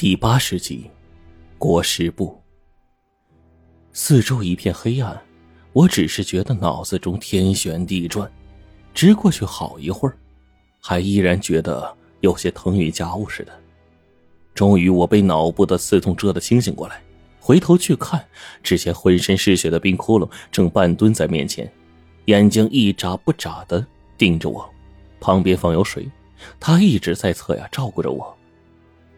第八十集，裹尸布。四周一片黑暗，我只是觉得脑子中天旋地转，直过去好一会儿，还依然觉得有些腾云驾雾似的。终于，我被脑部的刺痛蛰得清醒过来，回头去看，只见浑身是血的冰窟窿正半蹲在面前，眼睛一眨不眨的盯着我，旁边放有水，他一直在侧呀照顾着我。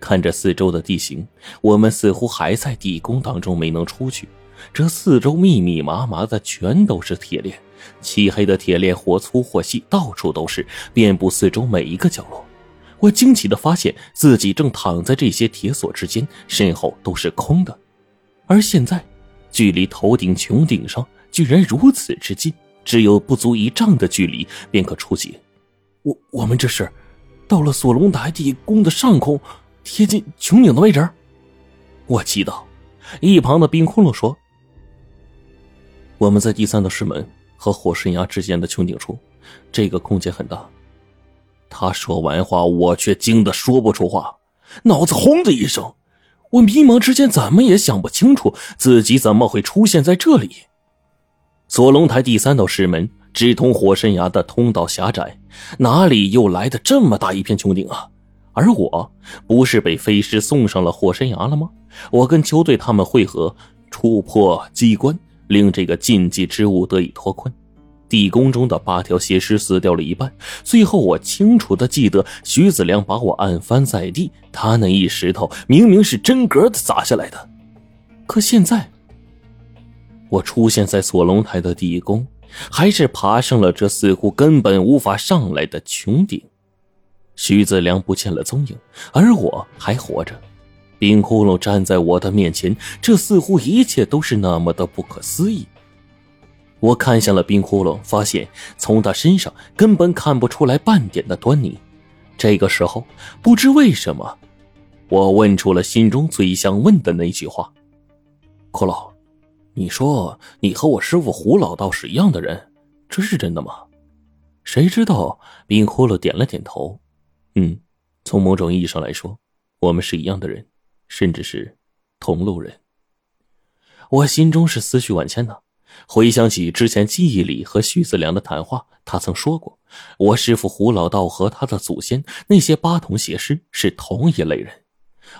看着四周的地形，我们似乎还在地宫当中没能出去。这四周密密麻麻的全都是铁链，漆黑的铁链或粗或细，到处都是，遍布四周每一个角落。我惊奇的发现自己正躺在这些铁索之间，身后都是空的。而现在，距离头顶穹顶上居然如此之近，只有不足一丈的距离便可触及。我我们这是到了索隆达地宫的上空。贴近穹顶的位置，我祈祷。一旁的冰窟窿说：“我们在第三道石门和火神崖之间的穹顶处，这个空间很大。”他说完话，我却惊得说不出话，脑子轰的一声。我迷茫之间怎么也想不清楚自己怎么会出现在这里。锁龙台第三道石门直通火神崖的通道狭窄，哪里又来的这么大一片穹顶啊？而我不是被飞尸送上了火山崖了吗？我跟邱队他们会合，触破机关，令这个禁忌之物得以脱困。地宫中的八条邪尸死掉了一半，最后我清楚的记得徐子良把我按翻在地，他那一石头明明是真格的砸下来的。可现在，我出现在锁龙台的地宫，还是爬上了这似乎根本无法上来的穹顶。徐子良不见了踪影，而我还活着。冰窟窿站在我的面前，这似乎一切都是那么的不可思议。我看向了冰窟窿，发现从他身上根本看不出来半点的端倪。这个时候，不知为什么，我问出了心中最想问的那句话：“骷髅，你说你和我师傅胡老道是一样的人，这是真的吗？”谁知道？冰窟窿点了点头。嗯，从某种意义上来说，我们是一样的人，甚至是同路人。我心中是思绪万千的，回想起之前记忆里和徐子良的谈话，他曾说过，我师父胡老道和他的祖先那些八童邪师是同一类人，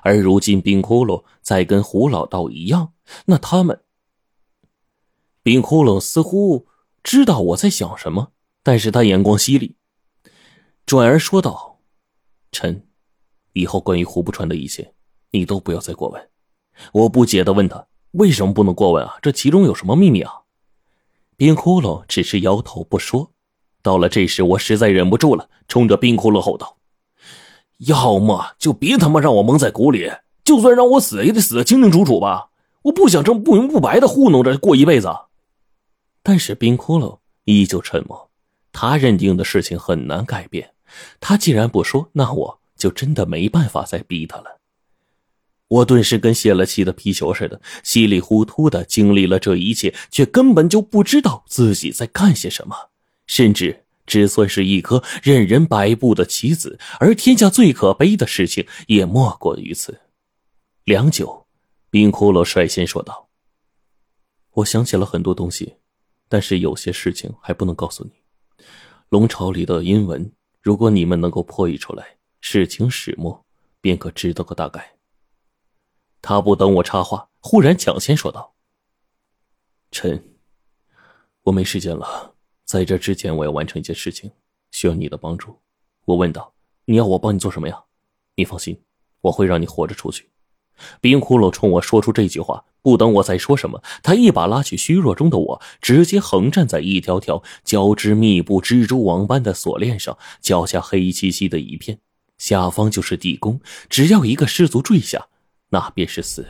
而如今冰窟窿在跟胡老道一样，那他们……冰窟窿似乎知道我在想什么，但是他眼光犀利，转而说道。臣，以后关于胡不川的一切，你都不要再过问。我不解的问他：“为什么不能过问啊？这其中有什么秘密啊？”冰窟窿只是摇头不说。到了这时，我实在忍不住了，冲着冰窟窿吼道：“要么就别他妈让我蒙在鼓里，就算让我死，也得死的清清楚楚吧！我不想这么不明不白的糊弄着过一辈子。”但是冰窟窿依旧沉默，他认定的事情很难改变。他既然不说，那我就真的没办法再逼他了。我顿时跟泄了气的皮球似的，稀里糊涂的经历了这一切，却根本就不知道自己在干些什么，甚至只算是一颗任人摆布的棋子。而天下最可悲的事情，也莫过于此。良久，冰骷髅率先说道：“我想起了很多东西，但是有些事情还不能告诉你。龙巢里的阴文。”如果你们能够破译出来，事情始末便可知道个大概。他不等我插话，忽然抢先说道：“臣，我没时间了，在这之前我要完成一件事情，需要你的帮助。”我问道：“你要我帮你做什么呀？”你放心，我会让你活着出去。冰窟窿冲我说出这句话，不等我再说什么，他一把拉起虚弱中的我，直接横站在一条条交织密布蜘蛛网般的锁链上，脚下黑漆漆的一片，下方就是地宫，只要一个失足坠下，那便是死。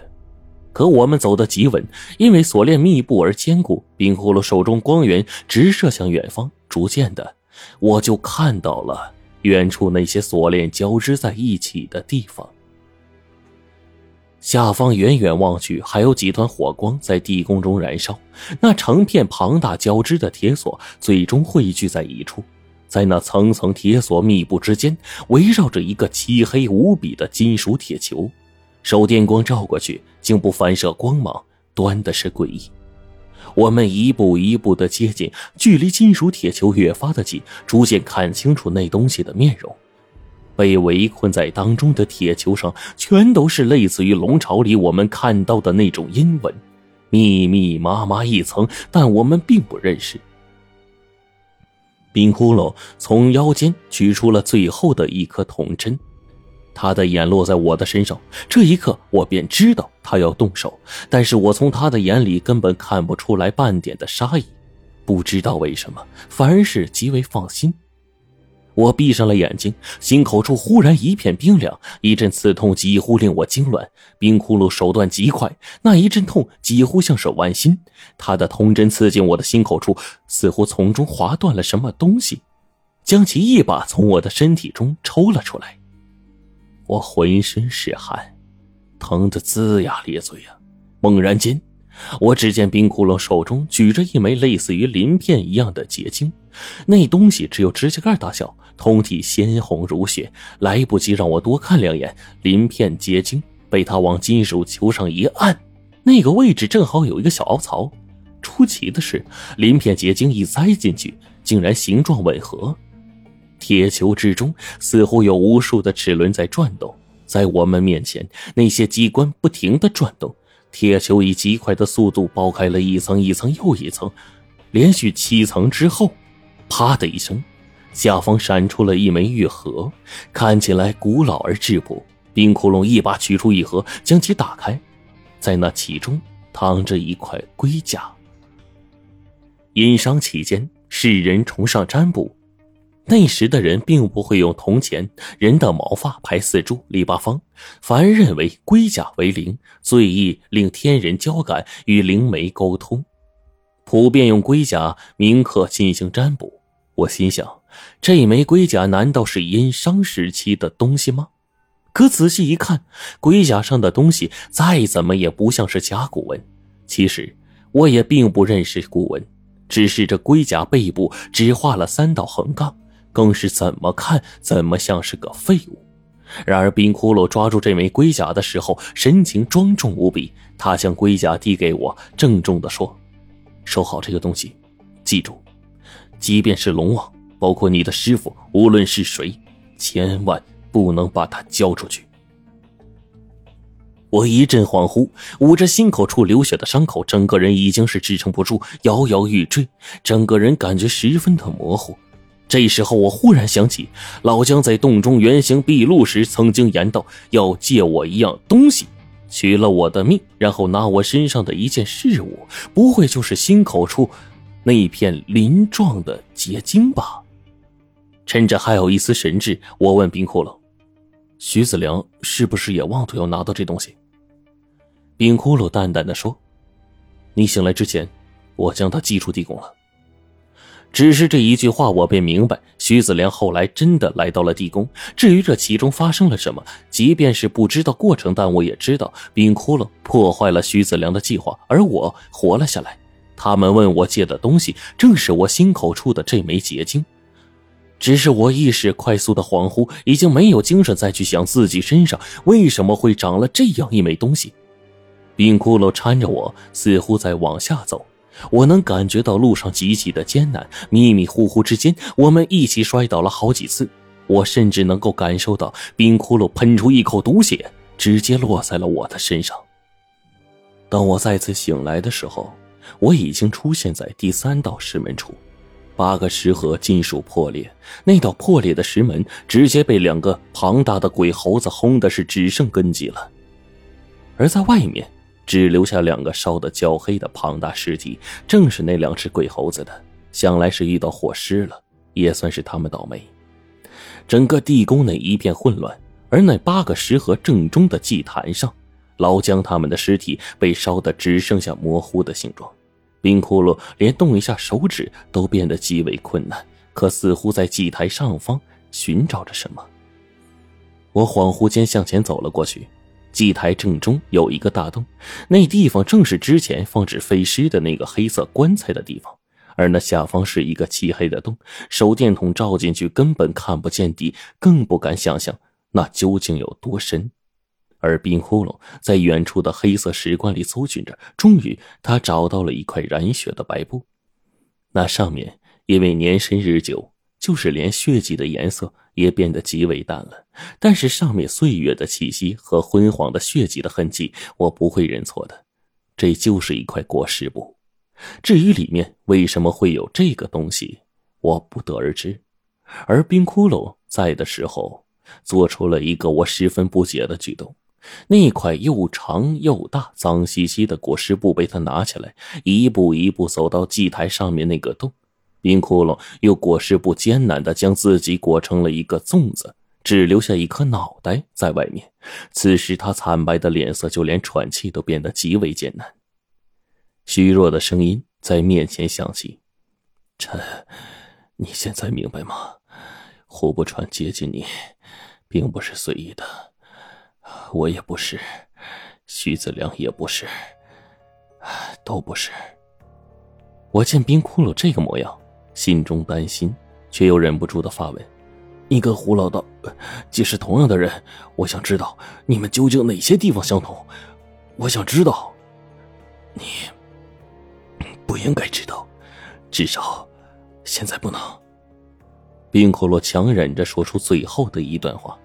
可我们走得极稳，因为锁链密布而坚固。冰窟窿手中光源直射向远方，逐渐的，我就看到了远处那些锁链交织在一起的地方。下方远远望去，还有几团火光在地宫中燃烧。那成片庞大交织的铁索最终汇聚在一处，在那层层铁索密布之间，围绕着一个漆黑无比的金属铁球。手电光照过去，竟不反射光芒，端的是诡异。我们一步一步的接近，距离金属铁球越发的近，逐渐看清楚那东西的面容。被围困在当中的铁球上，全都是类似于龙巢里我们看到的那种阴纹，密密麻麻一层，但我们并不认识。冰窟窿从腰间取出了最后的一颗铜针。他的眼落在我的身上，这一刻我便知道他要动手，但是我从他的眼里根本看不出来半点的杀意，不知道为什么，反而是极为放心。我闭上了眼睛，心口处忽然一片冰凉，一阵刺痛几乎令我惊乱。冰窟窿手段极快，那一阵痛几乎像是剜心。他的铜针刺进我的心口处，似乎从中划断了什么东西，将其一把从我的身体中抽了出来。我浑身是汗，疼得龇牙咧嘴啊！猛然间，我只见冰窟窿手中举着一枚类似于鳞片一样的结晶，那东西只有指甲盖大小，通体鲜红如血。来不及让我多看两眼，鳞片结晶被他往金属球上一按，那个位置正好有一个小凹槽。出奇的是，鳞片结晶一栽进去，竟然形状吻合。铁球之中似乎有无数的齿轮在转动，在我们面前，那些机关不停的转动，铁球以极快的速度剥开了一层一层又一层，连续七层之后，啪的一声，下方闪出了一枚玉盒，看起来古老而质朴。冰窟窿一把取出一盒，将其打开，在那其中躺着一块龟甲。殷商期间，世人崇尚占卜。那时的人并不会用铜钱、人的毛发排四柱、立八方，反而认为龟甲为灵，最易令天人交感，与灵媒沟通，普遍用龟甲铭刻进行占卜。我心想，这枚龟甲难道是殷商时期的东西吗？可仔细一看，龟甲上的东西再怎么也不像是甲骨文。其实我也并不认识古文，只是这龟甲背部只画了三道横杠。更是怎么看怎么像是个废物。然而冰窟窿抓住这枚龟甲的时候，神情庄重无比。他将龟甲递给我，郑重地说：“收好这个东西，记住，即便是龙王，包括你的师傅，无论是谁，千万不能把它交出去。”我一阵恍惚，捂着心口处流血的伤口，整个人已经是支撑不住，摇摇欲坠，整个人感觉十分的模糊。这时候，我忽然想起老姜在洞中原形毕露时曾经言道：“要借我一样东西，取了我的命，然后拿我身上的一件事物，不会就是心口处那片鳞状的结晶吧？”趁着还有一丝神智，我问冰窟窿：“徐子良是不是也妄图要拿到这东西？”冰窟窿淡淡的说：“你醒来之前，我将它寄出地宫了。”只是这一句话，我便明白，徐子良后来真的来到了地宫。至于这其中发生了什么，即便是不知道过程，但我也知道，冰窟窿破坏了徐子良的计划，而我活了下来。他们问我借的东西，正是我心口处的这枚结晶。只是我意识快速的恍惚，已经没有精神再去想自己身上为什么会长了这样一枚东西。冰窟窿搀着我，似乎在往下走。我能感觉到路上极其的艰难，迷迷糊糊之间，我们一起摔倒了好几次。我甚至能够感受到冰窟窿喷出一口毒血，直接落在了我的身上。当我再次醒来的时候，我已经出现在第三道石门处，八个石盒金属破裂，那道破裂的石门直接被两个庞大的鬼猴子轰的是只剩根基了，而在外面。只留下两个烧得焦黑的庞大尸体，正是那两只鬼猴子的。想来是遇到火尸了，也算是他们倒霉。整个地宫内一片混乱，而那八个石盒正中的祭坛上，老姜他们的尸体被烧得只剩下模糊的形状。冰窟窿连动一下手指都变得极为困难，可似乎在祭台上方寻找着什么。我恍惚间向前走了过去。祭台正中有一个大洞，那地方正是之前放置废尸的那个黑色棺材的地方，而那下方是一个漆黑的洞，手电筒照进去根本看不见底，更不敢想象那究竟有多深。而冰窟窿在远处的黑色石棺里搜寻着，终于他找到了一块染血的白布，那上面因为年深日久，就是连血迹的颜色也变得极为淡了。但是上面岁月的气息和昏黄的血迹的痕迹，我不会认错的，这就是一块裹尸布。至于里面为什么会有这个东西，我不得而知。而冰窟窿在的时候，做出了一个我十分不解的举动。那块又长又大、脏兮兮的裹尸布被他拿起来，一步一步走到祭台上面那个洞。冰窟窿又裹尸布艰难地将自己裹成了一个粽子，只留下一颗脑袋在外面。此时他惨白的脸色，就连喘气都变得极为艰难。虚弱的声音在面前响起：“臣，你现在明白吗？胡不川接近你，并不是随意的。”我也不是，徐子良也不是，都不是。我见冰窟窿这个模样，心中担心，却又忍不住的发问：“你跟胡老道既是同样的人，我想知道你们究竟哪些地方相同？我想知道。你不应该知道，至少现在不能。”冰窟窿强忍着说出最后的一段话。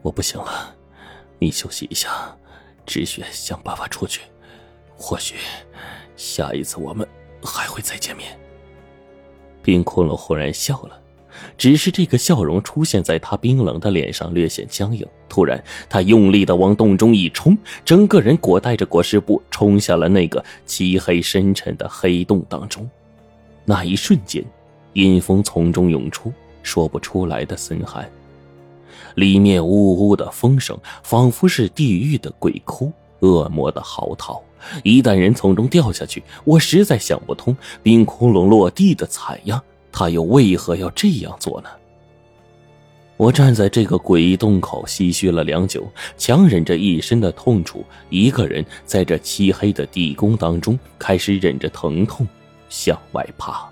我不行了，你休息一下，止血想办法出去。或许下一次我们还会再见面。冰窟窿忽然笑了，只是这个笑容出现在他冰冷的脸上略显僵硬。突然，他用力的往洞中一冲，整个人裹带着裹尸布冲下了那个漆黑深沉的黑洞当中。那一瞬间，阴风从中涌出，说不出来的森寒。里面呜呜的风声，仿佛是地狱的鬼哭，恶魔的嚎啕。一旦人从中掉下去，我实在想不通，冰窟窿落地的惨样，他又为何要这样做呢？我站在这个诡异洞口，唏嘘了良久，强忍着一身的痛楚，一个人在这漆黑的地宫当中，开始忍着疼痛向外爬。